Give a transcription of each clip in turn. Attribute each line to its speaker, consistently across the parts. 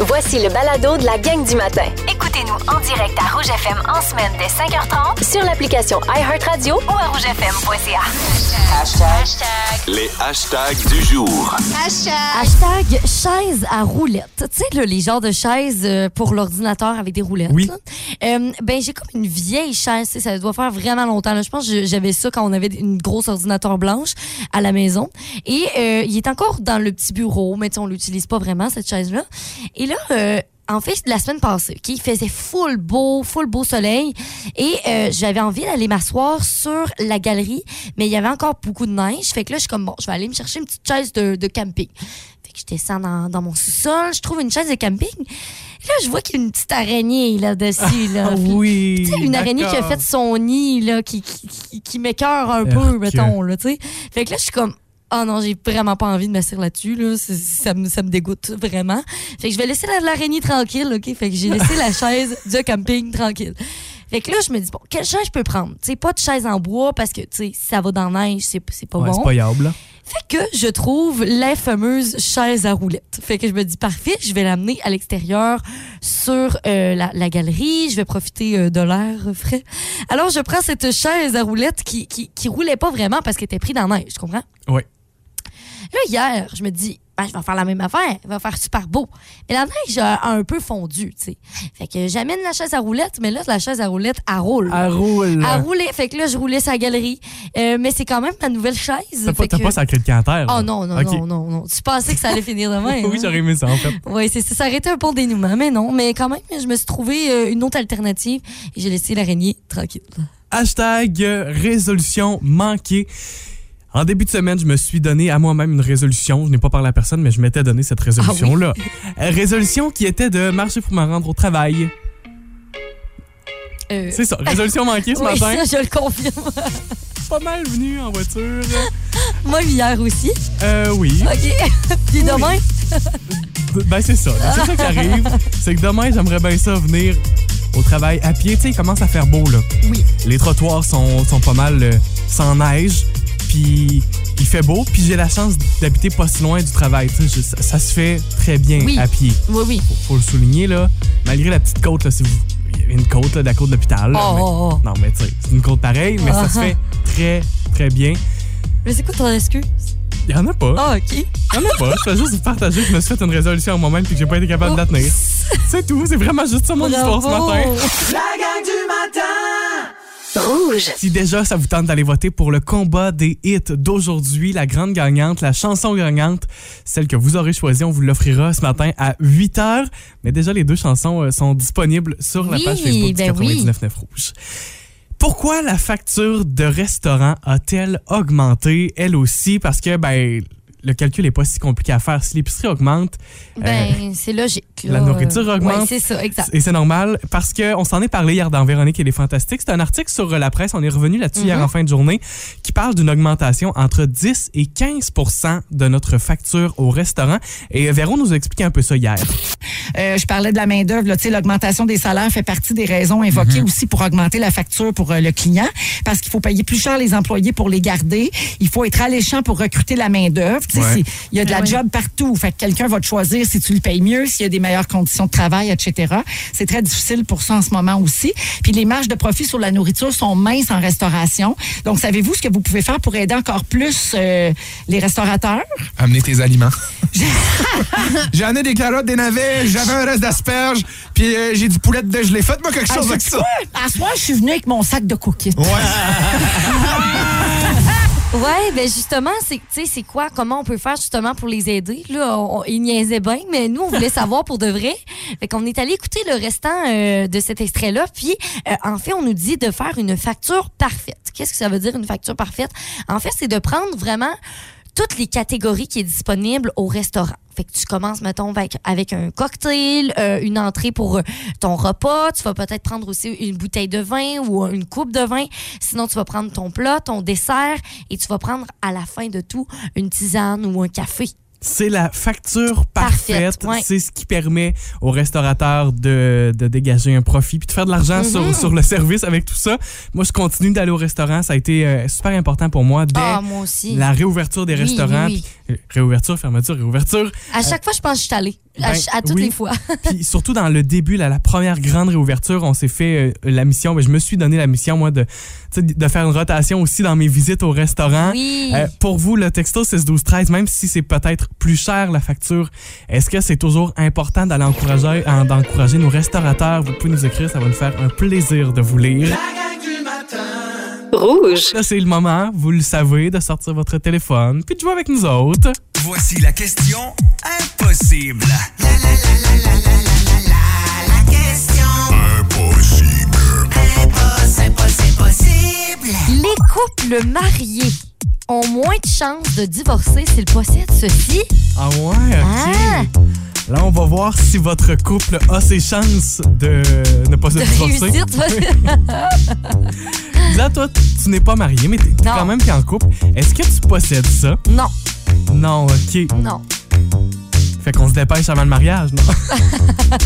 Speaker 1: Voici le balado de la gang du matin.
Speaker 2: Écoutez-nous en direct à Rouge FM en semaine dès 5h30
Speaker 1: Sur l'application iHeartRadio
Speaker 2: ou à rougefm.ca.
Speaker 3: Les hashtags du jour.
Speaker 4: Hashtag chaise à roulettes. Tu sais, les genres de chaises euh, pour l'ordinateur avec des roulettes.
Speaker 5: Oui.
Speaker 4: Euh, ben, j'ai comme une vieille chaise. Ça doit faire vraiment longtemps. là. Je pense que j'avais ça quand on avait une grosse ordinateur blanche à la maison. Et euh, il est encore dans le petit bureau, mais tu sais, on l'utilise pas vraiment, cette chaise-là. Et là, euh, en fait, la semaine passée, OK, il faisait full beau, full beau soleil. Et euh, j'avais envie d'aller m'asseoir sur la galerie, mais il y avait encore beaucoup de neige. Fait que là, je suis comme, bon, je vais aller me chercher une petite chaise de, de camping. Fait que je descends dans, dans mon sous-sol, je trouve une chaise de camping. Et là, je vois qu'il y a une petite araignée là-dessus. Là,
Speaker 5: Ah
Speaker 4: Puis,
Speaker 5: oui.
Speaker 4: tu sais, une araignée qui a fait son nid, là, qui, qui, qui, qui m'écœure un peu, mettons, là, tu sais. Fait que là, je suis comme, oh non, j'ai vraiment pas envie de m'asseoir là-dessus, là. Ça me, ça me dégoûte vraiment. Fait que je vais laisser la- l'araignée tranquille, OK? Fait que j'ai laissé la chaise de camping tranquille. Fait que là, je me dis, bon, quelle chaise je peux prendre? Tu sais, pas de chaise en bois parce que, tu sais, si ça va dans la neige, c'est pas
Speaker 5: Ouais,
Speaker 4: bon.
Speaker 5: c'est pas yable, là.
Speaker 4: Fait que je trouve la fameuse chaise à roulettes. Fait que je me dis, parfait, je vais l'amener à l'extérieur sur euh, la, la galerie. Je vais profiter euh, de l'air frais. Alors, je prends cette chaise à roulettes qui, qui, qui roulait pas vraiment parce qu'elle était prise dans la neige, tu comprends?
Speaker 5: Oui.
Speaker 4: Là, hier, je me dis, ben, je vais faire la même affaire. Il va faire super beau. Mais la neige a un peu fondu, tu sais. Fait que j'amène la chaise à roulettes, mais là, la chaise à roulettes, elle roule.
Speaker 5: Elle roule.
Speaker 4: Elle roulait. Fait que là, je roulais sa galerie. Euh, mais c'est quand même ma nouvelle chaise.
Speaker 5: T'as pas,
Speaker 4: que-
Speaker 5: pas sacré de canter.
Speaker 4: Oh non, non, non, non, non. Tu pensais que ça allait finir demain?
Speaker 5: Oui, j'aurais aimé ça, en fait.
Speaker 4: Oui, c'est ça. Aurait été un bon dénouement, mais non. Mais quand même, je me suis trouvé euh, une autre alternative et j'ai laissé l'araignée tranquille.
Speaker 5: Hashtag résolution manquée. En début de semaine, je me suis donné à moi-même une résolution. Je n'ai pas parlé à personne, mais je m'étais donné cette résolution-là. Euh, Résolution qui était de marcher pour me rendre au travail.
Speaker 4: Euh,
Speaker 5: C'est ça, résolution manquée ce
Speaker 4: oui,
Speaker 5: matin.
Speaker 4: ça, je le confirme.
Speaker 5: Pas mal venu en voiture.
Speaker 4: Moi, hier aussi.
Speaker 5: Euh, oui.
Speaker 4: OK. Puis demain?
Speaker 5: Ben, c'est ça. là. C'est ça qui arrive. C'est que demain, j'aimerais bien ça venir au travail à pied. Tu sais, il commence à faire beau, là.
Speaker 4: Oui.
Speaker 5: Les trottoirs sont, sont pas mal euh, sans neige. Puis il fait beau. Puis j'ai la chance d'habiter pas si loin du travail. Je- ça, ça se fait très bien
Speaker 4: Oui.
Speaker 5: à pied.
Speaker 4: Oui, oui.
Speaker 5: Faut, faut le souligner, là. Malgré la petite côte, là, si vous. Il y a une côte, là, de la côte de l'hôpital. là,
Speaker 4: Oh,
Speaker 5: mais-
Speaker 4: oh, oh.
Speaker 5: Non, mais tu sais, c'est une côte pareille, mais ça se
Speaker 4: Ah.
Speaker 5: fait très, très bien.
Speaker 4: Mais c'est quoi ton excuse?
Speaker 5: Il y en a pas.
Speaker 4: Ah, OK.
Speaker 5: Il y en a pas. Je fais juste vous partager que je me suis fait une résolution à moi-même puis que j'ai pas été capable de la tenir. C'est tout. C'est vraiment juste ça mon histoire ce
Speaker 4: Bravo.
Speaker 5: matin.
Speaker 1: Rouge.
Speaker 5: Si déjà ça vous tente d'aller voter pour le combat des hits d'aujourd'hui, la grande gagnante, la chanson gagnante, celle que vous aurez choisie, on vous l'offrira ce matin à 8 h. Mais déjà, les deux chansons euh, sont disponibles sur la
Speaker 4: Oui,
Speaker 5: page Facebook du
Speaker 4: ben oui.
Speaker 5: 99.9 Rouge. Pourquoi la facture de restaurant a-t-elle augmenté, elle aussi? Parce que, ben, le calcul n'est pas si compliqué à faire. Si l'épicerie augmente, euh,
Speaker 4: Ben, c'est logique.
Speaker 5: la nourriture augmente.
Speaker 4: Oui, c'est ça, exact.
Speaker 5: et c'est normal parce qu'on s'en est parlé hier dans Véronique et les Fantastiques. C'est un article sur euh, la presse, on est revenu là-dessus hier
Speaker 4: Mhm.
Speaker 5: en fin de journée, qui parle d'une augmentation entre 10 et 15% de notre facture au restaurant. Et Véro nous a expliqué un peu ça hier.
Speaker 6: Euh, je parlais de la main-d'œuvre. là. Tu sais, L'augmentation des salaires fait partie des raisons invoquées aussi pour augmenter la facture pour euh, le client parce qu'il faut payer plus cher les employés pour les garder. Il faut être alléchant pour recruter la main-d'œuvre.
Speaker 5: Ouais.
Speaker 6: Il y a de la job partout. Fait que quelqu'un va te choisir si tu le payes mieux, s'il y a des meilleures conditions de travail, etc. C'est très difficile pour ça en ce moment aussi. Puis les marges de profit sur la nourriture sont minces en restauration. Donc, savez-vous ce que vous pouvez faire pour aider encore plus euh, les restaurateurs?
Speaker 7: Amener tes aliments. j'ai amené des carottes, des navets, j'avais un reste d'asperges, puis euh, j'ai du poulet de dégelé. Faites-moi quelque chose
Speaker 6: Ah,
Speaker 7: avec
Speaker 6: sais-tu
Speaker 7: ça.
Speaker 6: quoi? À soir, je suis venue avec mon sac de cookies.
Speaker 7: Ouais.
Speaker 4: Ouais, ben justement, c'est tu sais c'est quoi comment on peut faire justement pour les aider? Là, on, ils niaisaient bien mais nous on voulait savoir pour de vrai. Fait qu'on est allé écouter le restant euh, de cet extrait là puis euh, en fait on nous dit de faire une facture parfaite. Qu'est-ce que ça veut dire une facture parfaite? En fait, c'est de prendre vraiment toutes les catégories qui est disponible au restaurant. Fait que tu commences, mettons, avec, avec un cocktail, euh, une entrée pour euh, ton repas. Tu vas peut-être prendre aussi une bouteille de vin ou une coupe de vin. Sinon, tu vas prendre ton plat, ton dessert et tu vas prendre à la fin de tout une tisane ou un café.
Speaker 5: C'est la facture parfaite.
Speaker 4: Parfaite, ouais.
Speaker 5: C'est ce qui permet aux restaurateurs de, de dégager un profit puis de faire de l'argent
Speaker 4: Mhm.
Speaker 5: sur, sur le service avec tout ça. Moi, je continue d'aller au restaurant. Ça a été euh, super important pour moi dès
Speaker 4: Ah, moi aussi.
Speaker 5: la réouverture des
Speaker 4: Oui,
Speaker 5: restaurants.
Speaker 4: oui,
Speaker 5: puis, euh, réouverture, fermeture, réouverture.
Speaker 4: À chaque fois, je pense que je suis allée. à,
Speaker 5: Ben,
Speaker 4: à toutes les fois.
Speaker 5: Puis surtout dans le début, là, la première grande réouverture, on s'est fait euh, la mission. Ben, je me suis donné la mission, moi, de, de faire une rotation aussi dans mes visites au restaurant. Euh, pour vous, le texto 6 12 13 même si c'est peut-être plus cher la facture. Est-ce que c'est toujours important d'aller encourager, d'encourager nos restaurateurs? Vous pouvez nous écrire, ça va nous faire un plaisir de vous lire.
Speaker 1: Rouge.
Speaker 5: Là, c'est le moment, vous le savez, de sortir votre téléphone puis de jouer avec nous autres.
Speaker 8: Voici la question impossible. La, la, la, la question impossible. Impossible, impossible, impossible.
Speaker 4: Les couples mariés ont moins de chances de divorcer s'ils possèdent ceci.
Speaker 5: Ah ouais, ok.
Speaker 4: Ah.
Speaker 5: Là, on va voir si votre couple a ses chances de ne pas se
Speaker 4: De
Speaker 5: divorcer.
Speaker 4: réussir, tu vois.
Speaker 5: Là, toi, tu n'es pas marié, mais t'es t'es quand même qu'en couple. Est-ce que tu possèdes ça?
Speaker 4: Non,
Speaker 5: Non, ok.
Speaker 4: non.
Speaker 5: Fait qu'on se dépêche avant le mariage, non?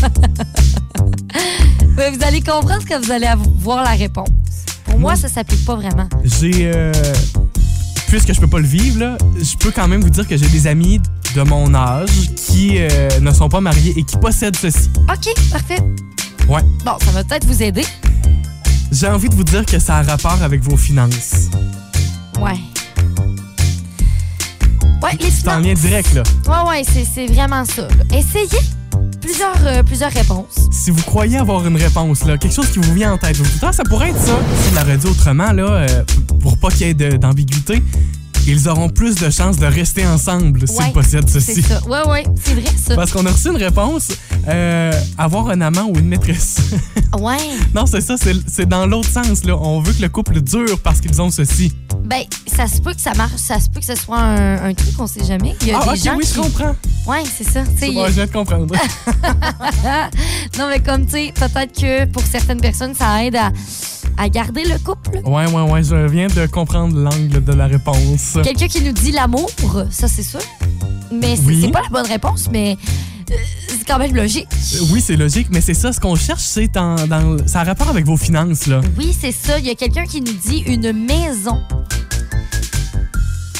Speaker 4: Mais vous allez comprendre quand vous allez av- voir la réponse. Pour moi, ça s'applique pas vraiment.
Speaker 5: J'ai. euh, puisque je peux pas le vivre, là, je peux quand même vous dire que j'ai des amis de mon âge qui euh, ne sont pas mariés et qui possèdent ceci.
Speaker 4: OK, parfait.
Speaker 5: Ouais.
Speaker 4: Bon, ça va peut-être vous aider.
Speaker 5: J'ai envie de vous dire que ça a rapport avec vos finances.
Speaker 4: Ouais. Ouais, les
Speaker 5: C'est en
Speaker 4: finances.
Speaker 5: lien direct, là.
Speaker 4: Ouais, ouais, c'est c'est vraiment ça. là. Essayez plusieurs, euh, plusieurs réponses.
Speaker 5: Si vous croyez avoir une réponse, là, quelque chose qui vous vient en tête, vous dites, ah, ça pourrait être ça. Si la dit autrement, là, euh, pour pas qu'il y ait d'ambiguïté, ils auront plus de chances de rester ensemble s'ils
Speaker 4: Ouais,
Speaker 5: possèdent
Speaker 4: C'est
Speaker 5: ceci.
Speaker 4: ça. Ouais, ouais, c'est vrai ça.
Speaker 5: Parce qu'on a reçu une réponse, euh, avoir un amant ou une maîtresse.
Speaker 4: Ouais.
Speaker 5: non, c'est ça, c'est c'est dans l'autre sens. Là. On veut que le couple dure parce qu'ils ont ceci.
Speaker 4: Ben, ça se peut que ça marche, ça se peut que ce soit un, un truc, on sait jamais. Il y a
Speaker 5: Ah,
Speaker 4: des gens
Speaker 5: oui,
Speaker 4: qui...
Speaker 5: je comprends.
Speaker 4: Ouais, c'est ça. Il
Speaker 5: je viens de comprendre.
Speaker 4: non, mais comme, tu sais, peut-être que pour certaines personnes, ça aide à, à garder le couple?
Speaker 5: ouais, ouais, ouais, je viens de comprendre l'angle de la réponse.
Speaker 4: Quelqu'un qui nous dit l'amour, ça, c'est sûr. Mais c'est
Speaker 5: Oui.
Speaker 4: pas la bonne réponse, mais euh, c'est quand même logique.
Speaker 5: Euh, Oui, c'est logique, mais c'est ça, ce qu'on cherche, c'est dans, dans- ça a rapport avec vos finances, là.
Speaker 4: Oui, c'est ça. Il y a quelqu'un qui nous dit une maison.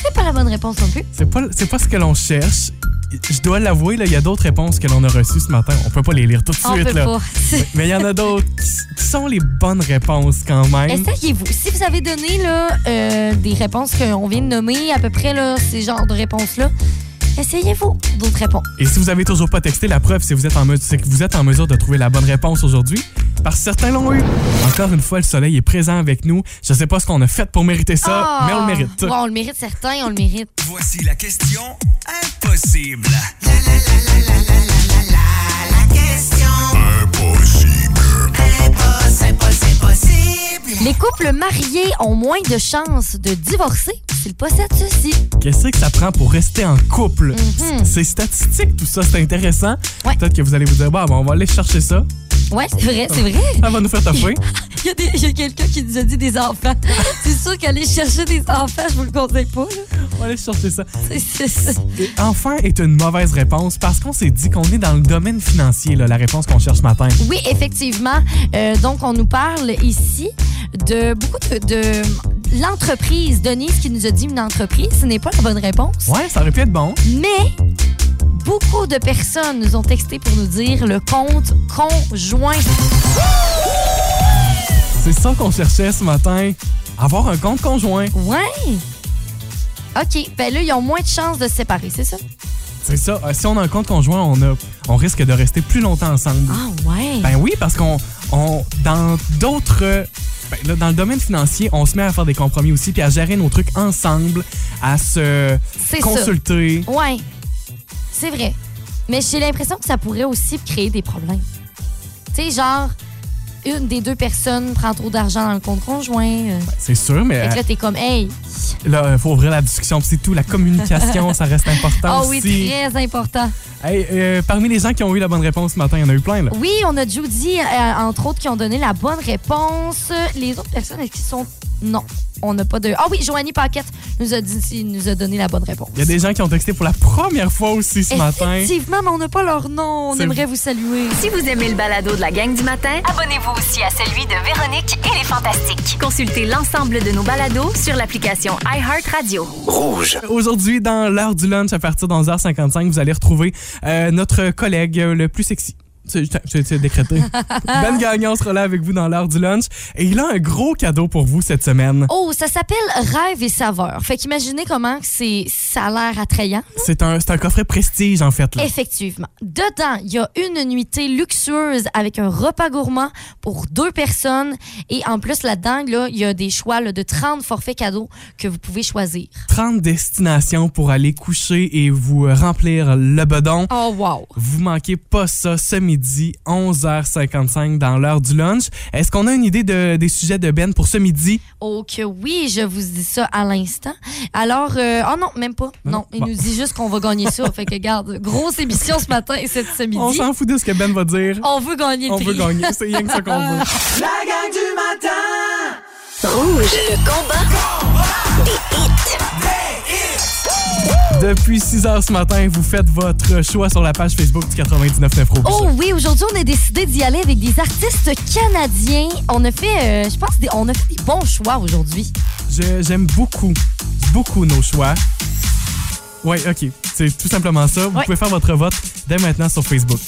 Speaker 4: C'est pas la bonne réponse non plus.
Speaker 5: C'est pas, c'est pas ce que l'on cherche. Je dois l'avouer, là, il y a d'autres réponses que l'on a reçues ce matin. On peut pas les lire tout de
Speaker 4: On
Speaker 5: suite,
Speaker 4: peut
Speaker 5: là.
Speaker 4: pas.
Speaker 5: Mais il y en a d'autres qui, sont les bonnes réponses quand même.
Speaker 4: Essayez-vous. Si vous avez donné là, euh, des réponses qu'on vient de nommer, à peu près là, ces genres de réponses-là, essayez-vous d'autres réponses.
Speaker 5: Et si vous avez toujours pas texté, la preuve, c'est que vous êtes en mesure de trouver la bonne réponse aujourd'hui. Parce que certains l'ont eu. Encore une fois, le soleil est présent avec nous. Je sais pas ce qu'on a fait pour mériter ça,
Speaker 4: ah!
Speaker 5: mais on le mérite.
Speaker 4: Ouais, on le mérite, certains, on le mérite.
Speaker 8: Voici la question impossible. La, question impossible. Impossible, impossible, impossible.
Speaker 4: Les couples mariés ont moins de chances de divorcer s'ils possèdent ceci.
Speaker 5: Qu'est-ce que ça prend pour rester en couple?
Speaker 4: Mhm.
Speaker 5: C'est statistique, tout ça, c'est intéressant. Peut-être que vous allez vous dire, bah, bon, on va aller chercher ça.
Speaker 4: Ouais, c'est vrai, c'est vrai.
Speaker 5: Ça va nous faire taper.
Speaker 4: Il y a, a quelqu'un qui nous a dit des enfants. c'est sûr qu'aller chercher des enfants, je vous le conseille pas. là.
Speaker 5: on va aller chercher ça.
Speaker 4: C'est-
Speaker 5: enfin est une mauvaise réponse parce qu'on s'est dit qu'on est dans le domaine financier, là, la réponse qu'on cherche ce matin.
Speaker 4: Oui, effectivement. Euh, donc, on nous parle ici de beaucoup de, de l'entreprise. Denise qui nous a dit une entreprise, ce n'est pas la bonne réponse.
Speaker 5: Ouais, ça aurait pu être bon.
Speaker 4: Mais beaucoup de personnes nous ont texté pour nous dire le compte conjoint.
Speaker 5: C'est ça qu'on cherchait ce matin. Avoir un compte conjoint.
Speaker 4: Ouais. OK. Ben là, ils ont moins de chances de se séparer, c'est ça?
Speaker 5: C'est ça. Euh, si on a un compte conjoint, on, a, on risque de rester plus longtemps ensemble.
Speaker 4: Ah ouais.
Speaker 5: Ben oui, parce qu'on on, dans d'autres ben là, dans le domaine financier, on se met à faire des compromis aussi puis à gérer nos trucs ensemble, à se
Speaker 4: ça.
Speaker 5: consulter.
Speaker 4: Ouais. C'est vrai. Mais j'ai l'impression que ça pourrait aussi créer des problèmes. Tu sais, genre, une des deux personnes prend trop d'argent dans le compte conjoint. euh.
Speaker 5: C'est sûr, mais
Speaker 4: Fait que là, t'es comme, hey.
Speaker 5: là, il faut ouvrir la discussion, c'est tout. La communication, ça reste important
Speaker 4: Ah
Speaker 5: aussi.
Speaker 4: oui, très important.
Speaker 5: Hey, euh, parmi les gens qui ont eu la bonne réponse ce matin, il y en a eu plein, là.
Speaker 4: Oui, on a Judy, euh, entre autres, qui ont donné la bonne réponse. Les autres personnes, est-ce qu'ils sont? Non, on n'a pas de. Ah oui, Joanie Paquette nous a, dit, nous a donné la bonne réponse.
Speaker 5: Il y a des gens qui ont texté pour la première fois aussi ce matin.
Speaker 4: Effectivement, mais on n'a pas leur nom. On aimerait vous saluer.
Speaker 2: Si vous aimez le balado de la gang du matin, abonnez-vous aussi à celui de Véronique et les Fantastiques. Consultez l'ensemble de nos balados sur l'application iHeartRadio.
Speaker 3: Rouge.
Speaker 5: Aujourd'hui, dans l'heure du lunch, à partir de 11h55, vous allez retrouver euh, notre collègue le plus sexy. C'est décrété. ben Gagnon sera là avec vous dans l'heure du lunch. Et il a un gros cadeau pour vous cette semaine.
Speaker 4: Oh, ça s'appelle Rêve et saveur. Fait qu'imaginez comment c'est, ça a l'air attrayant.
Speaker 5: C'est un, un coffret prestige, en fait. là.
Speaker 4: Effectivement. Dedans, il y a une nuitée luxueuse avec un repas gourmand pour deux personnes. Et en plus, là-dedans, là, il y a des choix là, de 30 forfaits cadeaux que vous pouvez choisir.
Speaker 5: 30 destinations pour aller coucher et vous remplir le bedon.
Speaker 4: Oh, wow.
Speaker 5: Vous manquez pas ça ce midi, 11h55 dans l'heure du lunch. Est-ce qu'on a une idée de, des sujets de Ben pour ce midi?
Speaker 4: Oh que oui, je vous dis ça à l'instant. Alors, euh, oh non, même pas.
Speaker 5: Non,
Speaker 4: Non, il
Speaker 5: bon.
Speaker 4: nous dit juste qu'on va gagner ça. fait que, garde, grosse émission ce matin et cette ce midi.
Speaker 5: On s'en fout de ce que Ben va dire.
Speaker 4: On veut gagner le
Speaker 5: On veut gagner. C'est rien que ça qu'on veut.
Speaker 8: La gang du matin
Speaker 1: Rouge. Le combat des hits.
Speaker 5: Depuis 6 heures ce matin, vous faites votre choix sur la page Facebook du 99.9 Rouge.
Speaker 4: Oh oui, aujourd'hui, on a décidé d'y aller avec des artistes canadiens. On a fait, euh, je pense, des- on a fait des bons choix aujourd'hui.
Speaker 5: Je- J'aime beaucoup, beaucoup nos choix. Oui, OK. C'est tout simplement ça. Vous
Speaker 4: Ouais.
Speaker 5: pouvez faire votre vote dès maintenant sur Facebook.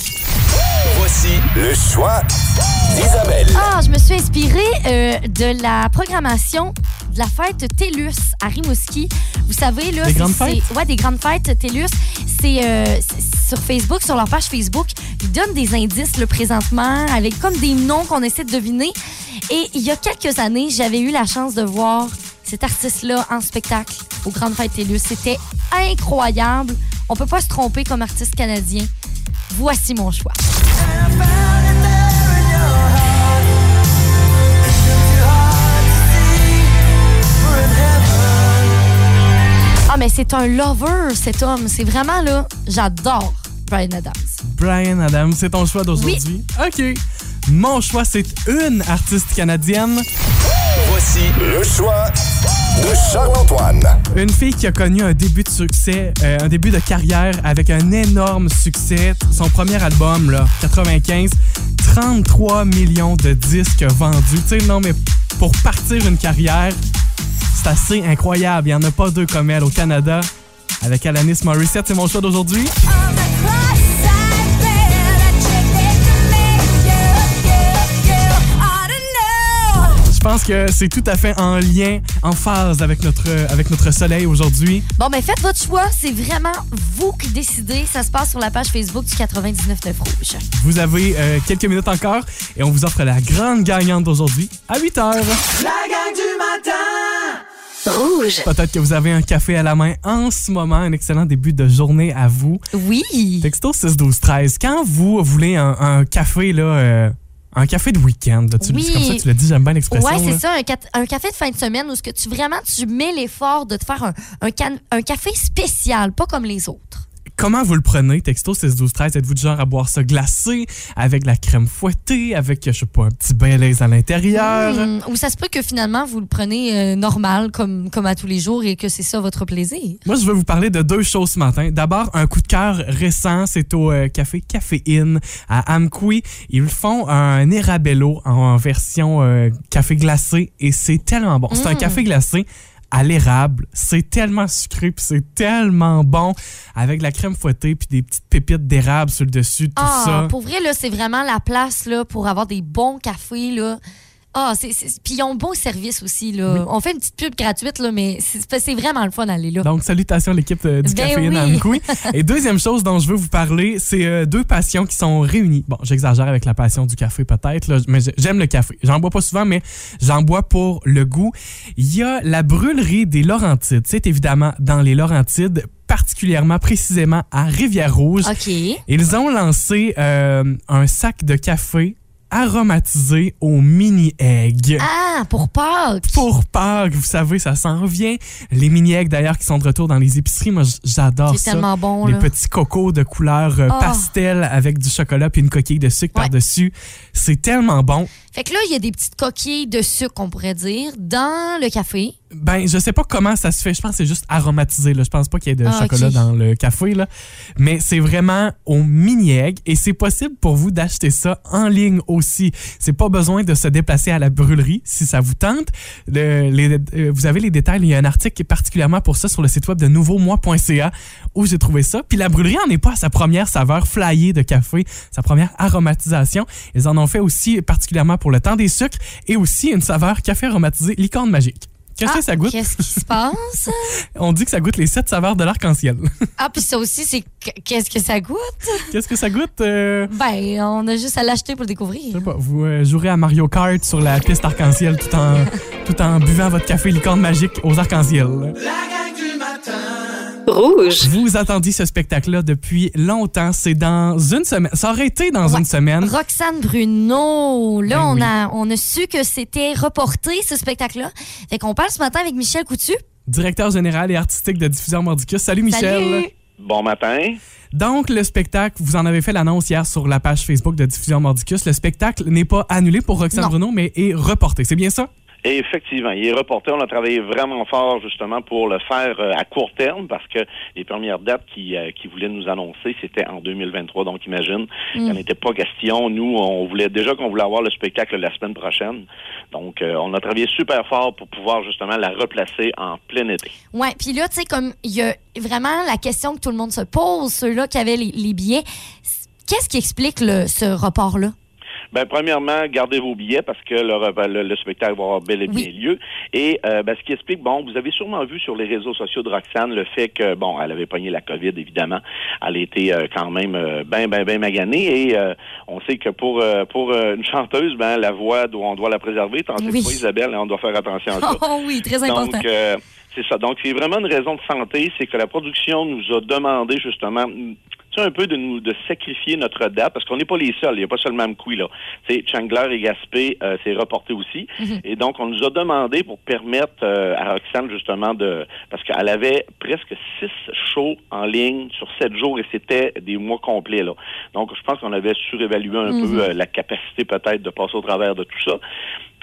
Speaker 3: Voici le choix d'Isabelle.
Speaker 4: Ah, je me suis inspirée euh, de la programmation de la fête TELUS à Rimouski. Vous savez, là...
Speaker 5: Des
Speaker 4: c'est-
Speaker 5: grandes fêtes?
Speaker 4: Ouais, des grandes fêtes TELUS. C'est euh, c'est sur Facebook, sur leur page Facebook. Ils donnent des indices, le présentement, avec comme des noms qu'on essaie de deviner. Et il y a quelques années, j'avais eu la chance de voir cet artiste-là en spectacle aux grandes fêtes TELUS. C'était incroyable. On peut pas se tromper comme artiste canadien. Voici mon choix. Mais c'est un lover, cet homme. C'est vraiment, là, j'adore Brian Adams.
Speaker 5: Brian Adams, c'est ton choix d'aujourd'hui? OK. Mon choix, c'est une artiste canadienne.
Speaker 3: Voici le choix de Charles-Antoine.
Speaker 5: Une fille qui a connu un début de succès, euh, un début de carrière avec un énorme succès. Son premier album, là, 95, 33 millions de disques vendus. Tu sais, non, mais pour partir une carrière, c'est assez incroyable. Il n'y en a pas deux comme elle au Canada. Avec Alanis Morissette, c'est mon choix d'aujourd'hui. Je pense que c'est tout à fait en lien, en phase avec notre, avec notre soleil aujourd'hui.
Speaker 4: Bon, ben faites votre choix. C'est vraiment vous qui décidez. Ça se passe sur la page Facebook du 99.9 Rouge.
Speaker 5: Vous avez euh, quelques minutes encore et on vous offre la grande gagnante d'aujourd'hui à 8 heures.
Speaker 8: La gang du matin
Speaker 1: Rouge.
Speaker 5: Peut-être que vous avez un café à la main en ce moment. Un excellent début de journée à vous.
Speaker 4: Oui.
Speaker 5: Texto 6 12 13. Quand vous voulez un, un café là, euh, un café de week-end, tu le dis
Speaker 4: Oui.
Speaker 5: comme ça, tu le dis, j'aime bien l'expression.
Speaker 4: Ouais, c'est ça, un, café de fin de semaine où ce que tu vraiment tu mets l'effort de te faire un, un, un café spécial, pas comme les autres.
Speaker 5: Comment vous le prenez, texto 16 12 13 Êtes-vous du genre à boire ça glacé, avec de la crème fouettée, avec, je sais pas, un petit Baileys à l'intérieur?
Speaker 4: Hmm, ou ça se peut que finalement vous le prenez euh, normal comme, comme à tous les jours et que c'est ça votre plaisir?
Speaker 5: Moi, je veux vous parler de deux choses ce matin. D'abord, un coup de cœur récent, c'est au euh, café Caféine à Amqui. Ils font un Erabello en version euh, café glacé et c'est tellement bon. C'est un
Speaker 4: Mm.
Speaker 5: café glacé à l'érable. C'est tellement sucré puis c'est tellement bon avec de la crème fouettée puis des petites pépites d'érable sur le dessus, tout
Speaker 4: Ah,
Speaker 5: ça.
Speaker 4: pour vrai, là, c'est vraiment la place là, pour avoir des bons cafés. Là. Ah, c'est, c'est- Puis ils ont beau service aussi. Là. On fait une petite pub gratuite, là, mais c'est, vraiment le fun d'aller là.
Speaker 5: Donc, salutations à l'équipe euh, du
Speaker 4: Ben
Speaker 5: Caféine
Speaker 4: oui.
Speaker 5: Et deuxième chose dont je veux vous parler, c'est euh, deux passions qui sont réunies. Bon, j'exagère avec la passion du café peut-être, là, mais j'ai- j'aime le café. J'en bois pas souvent, mais j'en bois pour le goût. Il y a la brûlerie des Laurentides. C'est évidemment dans les Laurentides, particulièrement précisément à Rivière-Rouge.
Speaker 4: OK.
Speaker 5: Ils ont lancé euh, un sac de café aromatisé au mini-egg.
Speaker 4: Ah, pour Pâques.
Speaker 5: Pour Pâques, vous savez, ça s'en vient. Les mini-eggs, d'ailleurs, qui sont de retour dans les épiceries, moi, j'adore
Speaker 4: C'est
Speaker 5: ça.
Speaker 4: tellement bon.
Speaker 5: les
Speaker 4: là.
Speaker 5: petits cocos de couleur euh,
Speaker 4: Oh.
Speaker 5: pastel avec du chocolat puis une coquille de sucre
Speaker 4: Ouais.
Speaker 5: par-dessus. C'est tellement bon.
Speaker 4: Fait que là, il y a des petites coquilles de sucre, on pourrait dire, dans le café.
Speaker 5: Ben, je sais pas comment ça se fait. Je pense que c'est juste aromatisé. Là. Je pense pas qu'il y ait de
Speaker 4: Ah,
Speaker 5: chocolat dans le café. Là. Mais c'est vraiment au mini-egg et c'est possible pour vous d'acheter ça en ligne aussi. C'est pas besoin de se déplacer à la brûlerie si ça vous tente. Le- les- euh, vous avez les détails. Il y a un article qui est particulièrement pour ça sur le site web de nouveaumois.ca où j'ai trouvé ça. Puis la brûlerie en est pas à sa première saveur flyée de café, sa première aromatisation. Ils en ont fait aussi particulièrement pour le temps des sucres et aussi une saveur café aromatisé licorne magique. Qu'est-ce
Speaker 4: Ah,
Speaker 5: que ça goûte?
Speaker 4: Qu'est-ce qui se passe?
Speaker 5: On dit que ça goûte les sept saveurs de l'arc-en-ciel.
Speaker 4: Ah, puis ça aussi, c'est qu- qu'est-ce que ça goûte?
Speaker 5: Qu'est-ce que ça goûte? Euh,
Speaker 4: Ben, on a juste à l'acheter pour le
Speaker 5: je
Speaker 4: découvrir.
Speaker 5: sais pas, vous euh, jouerez à Mario Kart sur la piste arc-en-ciel tout en, tout en buvant votre café licorne magique aux arc-en-ciel.
Speaker 8: La gang du matin.
Speaker 1: Rouge.
Speaker 5: Vous attendiez ce spectacle-là depuis longtemps. C'est dans une semaine. Ça aurait été dans
Speaker 4: Ouais.
Speaker 5: une semaine.
Speaker 4: Roxane Bruno. Là,
Speaker 5: Ben
Speaker 4: on,
Speaker 5: oui.
Speaker 4: a, on a su que c'était reporté, ce spectacle-là. Fait qu'on parle ce matin avec Michel Coutu.
Speaker 5: Directeur général et artistique de Diffusion Mordicus. Salut Michel.
Speaker 4: Salut!
Speaker 9: Bon matin.
Speaker 5: Donc, le spectacle, vous en avez fait l'annonce hier sur la page Facebook de Diffusion Mordicus. Le spectacle n'est pas annulé pour Roxane
Speaker 4: Non.
Speaker 5: Bruno, mais est reporté. C'est bien ça?
Speaker 9: Et effectivement, il est reporté. On a travaillé vraiment fort justement pour le faire euh, à court terme parce que les premières dates qui, euh, qui voulaient nous annoncer, c'était en 2023. Donc imagine, il n'y en était pas question. Nous, on voulait déjà qu'on voulait avoir le spectacle la semaine prochaine. Donc euh, on a travaillé super fort pour pouvoir justement la replacer en plein été.
Speaker 4: Ouais, puis là, tu sais, comme il y a vraiment la question que tout le monde se pose, ceux-là qui avaient les, les billets, qu'est-ce qui explique le- ce report-là?
Speaker 9: Ben, premièrement, gardez vos billets parce que le, le- le spectacle va avoir bel et bien
Speaker 4: Oui.
Speaker 9: lieu. Et euh, ben, ce qui explique, bon, vous avez sûrement vu sur les réseaux sociaux de Roxane le fait que, bon, elle avait pogné la COVID, évidemment. Elle était euh, quand même euh, ben, ben, ben maganée. Et euh, on sait que pour euh, pour une chanteuse, ben, la voix, on doit la préserver. Tandis
Speaker 4: Oui.
Speaker 9: que pour Isabelle, on doit faire attention à ça.
Speaker 4: Oh oui, très important.
Speaker 9: Donc, euh, c'est ça. Donc, c'est vraiment une raison de santé. C'est que la production nous a demandé, justement, un peu de nous de sacrifier notre date, parce qu'on n'est pas les seuls. Il n'y a pas seulement Mkoui, là. Sais, Changler et Gaspé, euh, c'est reporté aussi. Et donc, on nous a demandé pour permettre euh, à Roxane, justement, de... Parce qu'elle avait presque six shows en ligne sur sept jours, et c'était des mois complets, là. Donc, je pense qu'on avait surévalué un peu euh, la capacité, peut-être, de passer au travers de tout ça.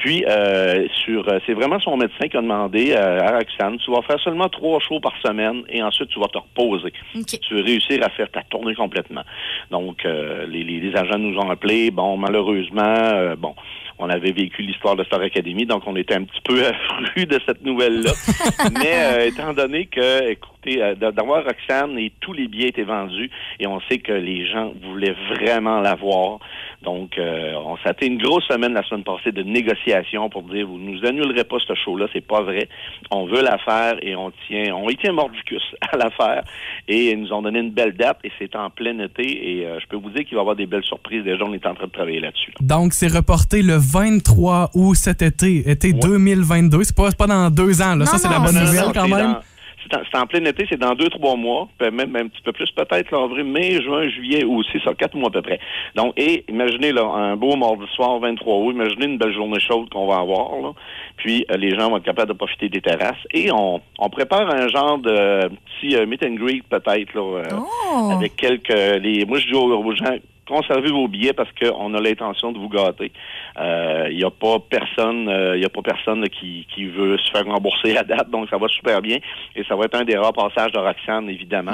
Speaker 9: Puis, euh, sur, euh, c'est vraiment son médecin qui a demandé euh, à Roxane, tu vas faire seulement trois shows par semaine et ensuite tu vas te reposer. Tu veux réussir à faire ta tournée complètement. Donc, euh, les, les, les agents nous ont appelés. Bon, malheureusement, euh, bon, on avait vécu l'histoire de Star Academy, donc on était un petit peu affrus de cette nouvelle-là. Mais euh, étant donné que, écoutez, euh, d'avoir Roxane et tous les billets étaient vendus, et on sait que les gens voulaient vraiment la voir. Donc, euh, on ça a été une grosse semaine la semaine passée de négociations pour dire vous nous annulerez pas ce show-là, c'est pas vrai. On veut la faire et on tient, on y tient mordicus à la faire. Et ils nous ont donné une belle date et c'est en plein été. Et euh, je peux vous dire qu'il va y avoir des belles surprises. Déjà, on est en train de travailler là-dessus. là.
Speaker 5: Donc, c'est reporté le 23 août cet été, été 2022. C'est pas, c'est pas dans deux ans, là. ça, c'est la bonne nouvelle quand même.
Speaker 9: C'est en, c'est en plein été, c'est dans deux, trois mois, peut- même un petit peu plus peut-être, là, avril, mai, juin, juillet aussi, ça, quatre mois à peu près. Donc, et imaginez là, un beau mardi soir, 23 août, imaginez une belle journée chaude qu'on va avoir, là. Puis euh, les gens vont être capables de profiter des terrasses. Et on, on prépare un genre de petit euh, meet and greet peut-être, là, euh,
Speaker 4: Oh!
Speaker 9: avec quelques... Les, moi, je dis aux, aux gens, conservez vos billets parce qu'on a l'intention de vous gâter. Il n'y a pas personne, il y a pas personne qui, qui veut se faire rembourser la date, donc ça va super bien. Et ça va être un des rares passages de Roxane, évidemment.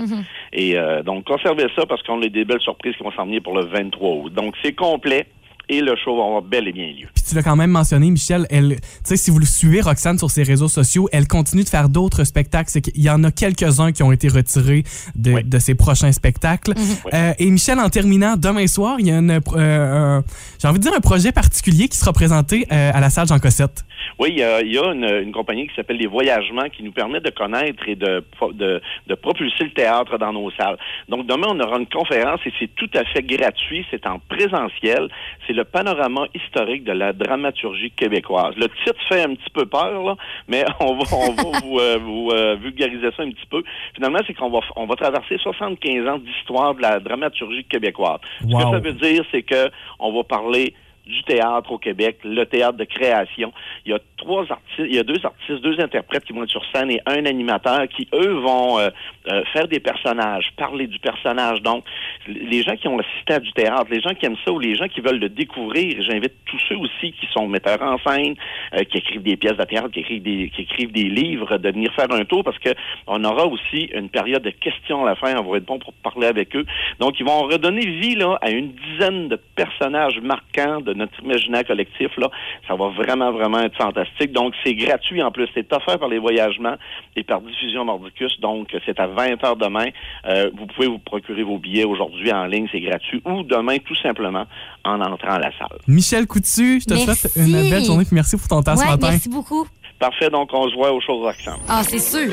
Speaker 9: Et euh, donc, conservez ça parce qu'on a des belles surprises qui vont s'en venir pour le 23 août. Donc, c'est complet et le show va avoir bel et bien lieu.
Speaker 5: Puis tu l'as quand même mentionné, Michel, elle, tu sais, si vous le suivez, Roxane, sur ses réseaux sociaux, elle continue de faire d'autres spectacles. C'est qu'il y en a quelques-uns qui ont été retirés de,
Speaker 9: Oui.
Speaker 5: de ses prochains spectacles. Euh, et Michel, en terminant, demain soir, il y a une, euh, un- j'ai envie de dire un projet particulier qui sera présenté euh, à la salle Jean Cossette.
Speaker 9: Oui, il y a, il y a une, une compagnie qui s'appelle Les Voyagements qui nous permet de connaître et de, de, de propulser le théâtre dans nos salles. Donc demain, on aura une conférence et c'est tout à fait gratuit. C'est en présentiel. C'est le panorama historique de la dramaturgie québécoise. Le titre fait un petit peu peur, là, mais on va, on va vous, euh, vous, euh, vulgariser ça un petit peu. Finalement, c'est qu'on va, on va traverser 75 ans d'histoire de la dramaturgie québécoise. Ce que ça veut dire, c'est que on va parler du théâtre au Québec, le théâtre de création. Il y a trois artistes, il y a deux artistes, deux interprètes qui vont être sur scène et un animateur qui, eux, vont euh, euh, faire des personnages, parler du personnage. Donc, les gens qui ont assisté à du théâtre, les gens qui aiment ça ou les gens qui veulent le découvrir, j'invite tous ceux aussi qui sont metteurs en scène, euh, qui écrivent des pièces de théâtre, qui écrivent des, qui écrivent des livres, de venir faire un tour parce que on aura aussi une période de questions à la fin. On va être bon pour parler avec eux. Donc, ils vont redonner vie là à une dizaine de personnages marquants de notre imaginaire collectif. Là, ça va vraiment, vraiment être fantastique. Donc, c'est gratuit en plus. C'est offert par les voyagements et par Diffusion Mordicus. Donc, c'est à 20 h demain. Euh, vous pouvez vous procurer vos billets aujourd'hui en ligne, c'est gratuit, ou demain, tout simplement, en entrant à la salle.
Speaker 5: Michel Coutu, je te
Speaker 4: Merci.
Speaker 5: souhaite une belle journée puis merci pour ton temps ce matin.
Speaker 4: merci beaucoup.
Speaker 9: Parfait, donc on se voit aux choses accent.
Speaker 4: Ah, c'est sûr.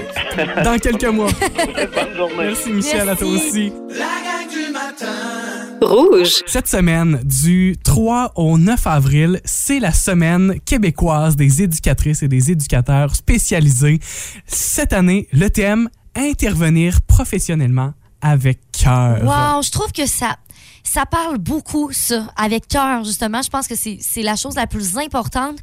Speaker 5: Dans quelques mois.
Speaker 9: Bonne journée.
Speaker 5: Merci Michel, à toi aussi.
Speaker 8: La gang du matin.
Speaker 1: Rouge.
Speaker 5: Cette semaine, du 3 au 9 avril, c'est la semaine québécoise des éducatrices et des éducateurs spécialisés. Cette année, le thème intervenir professionnellement avec cœur.
Speaker 4: Wow, je trouve que ça ça parle beaucoup, ça, avec cœur, justement. Je pense que c'est la chose la plus importante.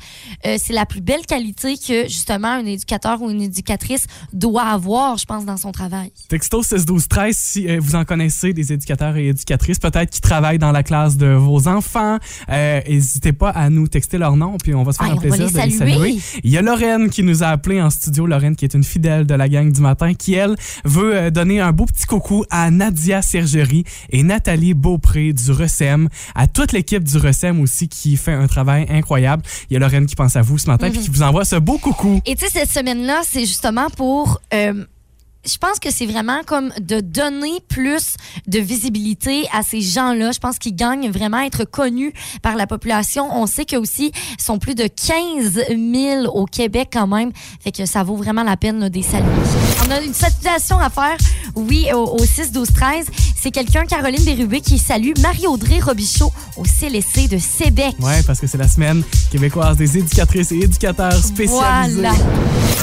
Speaker 4: Euh, c'est la plus belle qualité que, justement, un éducateur ou une éducatrice doit avoir, je pense, dans son travail.
Speaker 5: Texto 6 12 13 si euh, vous en connaissez des éducateurs et éducatrices peut-être qui travaillent dans la classe de vos enfants, euh, n'hésitez pas à nous texter leur nom puis on va se faire
Speaker 4: Ah,
Speaker 5: un plaisir
Speaker 4: les
Speaker 5: de les
Speaker 4: saluer.
Speaker 5: saluer. Il y a Lorraine qui nous a appelé en studio, Lorraine qui est une fidèle de la gang du matin qui elle veut euh, donner un beau petit coucou à Nadia Sergerie et Nathalie Beaupré du RECEM, à toute l'équipe du RECEM aussi qui fait un travail incroyable. Il y a Lorraine qui pense à vous ce matin
Speaker 4: Mhm.
Speaker 5: puis qui vous envoie ce beau coucou.
Speaker 4: Et tu sais, cette semaine-là, c'est justement pour. euh, je pense que c'est vraiment comme de donner plus de visibilité à ces gens-là. Je pense qu'ils gagnent vraiment à être connus par la population. On sait que aussi sont plus de 15 000 au Québec quand même. Fait que ça vaut vraiment la peine là, des saluer. On a une salutation à faire, oui, au, au 6, 12, 13. C'est quelqu'un, Caroline Bérubé, qui salue Marie-Audrey Robichaud au CLSC de Sébec.
Speaker 5: Ouais, parce que c'est la semaine québécoise des éducatrices et éducateurs spécialisés.
Speaker 4: Voilà.
Speaker 5: Là,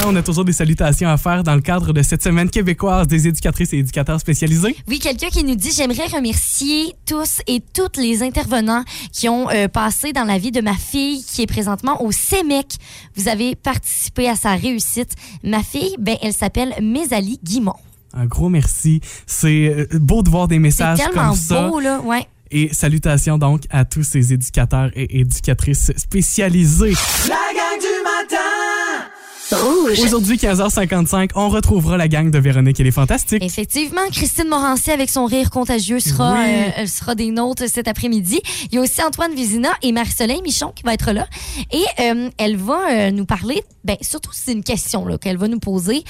Speaker 5: On a toujours des salutations à faire dans le cadre de cette semaine québécoise des éducatrices et éducateurs spécialisés.
Speaker 4: Oui, quelqu'un qui nous dit J'aimerais remercier tous et toutes les intervenants qui ont euh, passé dans la vie de ma fille qui est présentement au CEMEC. Vous avez participé à sa réussite. Ma fille, ben, elle s'appelle Mésalie Guimont.
Speaker 5: Un gros merci. C'est euh, beau de voir des
Speaker 4: C'est
Speaker 5: messages
Speaker 4: tellement
Speaker 5: comme ça.
Speaker 4: beau, là. Ouais.
Speaker 5: Et salutations donc à tous ces éducateurs et éducatrices spécialisés.
Speaker 8: La gang du matin.
Speaker 1: Rouge.
Speaker 5: Aujourd'hui, 15h55, on retrouvera la gang de Véronique et les Fantastiques.
Speaker 4: Effectivement, Christine Morancy avec son rire contagieux sera,
Speaker 5: Oui.
Speaker 4: euh, elle sera des nôtres cet après-midi. Il y a aussi Antoine Vézina et Marie-Soleil Michon qui va être là. Et euh, elle va euh, nous parler, ben, surtout c'est une question qu'elle va nous poser.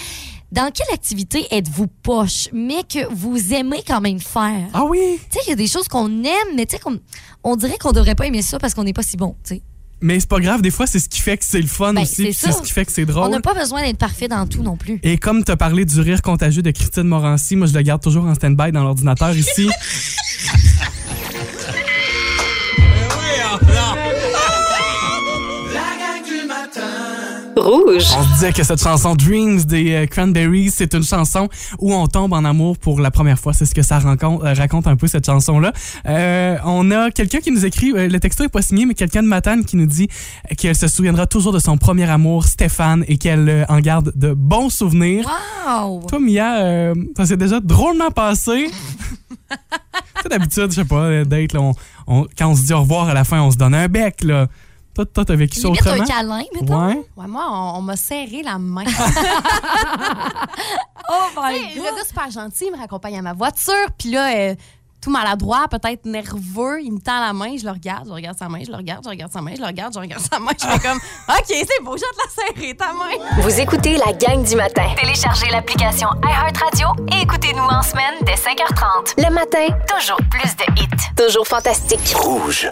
Speaker 4: Dans quelle activité êtes-vous poche, mais que vous aimez quand même faire?
Speaker 5: Ah oui?
Speaker 4: Tu sais, il y a des choses qu'on aime, mais tu sais, qu'on- on dirait qu'on devrait pas aimer ça parce qu'on n'est pas si bon, tu sais.
Speaker 5: Mais c'est pas grave, des fois, c'est ce qui fait que c'est le fun
Speaker 4: Ben,
Speaker 5: aussi,
Speaker 4: c'est
Speaker 5: ce qui fait que c'est
Speaker 4: On
Speaker 5: drôle.
Speaker 4: n'a pas besoin d'être parfait dans tout non plus.
Speaker 5: Et comme tu as parlé du rire contagieux de Christine Morancy, moi je le garde toujours en stand-by dans l'ordinateur ici.
Speaker 1: Rouge.
Speaker 5: On se disait que cette chanson Dreams des euh, Cranberries, c'est une chanson où on tombe en amour pour la première fois. C'est ce que ça raconte, euh, raconte un peu cette chanson-là. Euh, on a quelqu'un qui nous écrit, le texto est pas signé, mais quelqu'un de Matane qui nous dit qu'elle se souviendra toujours de son premier amour, Stéphane, et qu'elle en garde de bons souvenirs.
Speaker 4: Wow!
Speaker 5: Toi, Mia, ça s'est déjà drôlement passé. D'habitude, je sais pas, date, là, on- on- quand on se dit au revoir à la fin, on se donne un bec, là. Toi, toi, t'as vécu ça
Speaker 4: Limite un
Speaker 5: autrement?
Speaker 4: câlin, mettons.
Speaker 5: Ouais.
Speaker 10: Ouais, moi, on, on m'a serré la main.
Speaker 4: Oh my
Speaker 10: Hey, le gars super gentil, il me raccompagne à ma voiture, puis là, euh, tout maladroit, peut-être nerveux, il me tend la main, je le regarde, je regarde sa main, je le regarde, je regarde sa main, je le regarde, je regarde sa main, je fais comme, OK, c'est beau, je vais te la serrer, ta main.
Speaker 1: Vous écoutez la gang du matin.
Speaker 2: Téléchargez l'application iHeartRadio et écoutez-nous en semaine dès 5h30.
Speaker 1: Le matin,
Speaker 2: Toujours plus de hits.
Speaker 1: toujours fantastique.
Speaker 3: Rouge.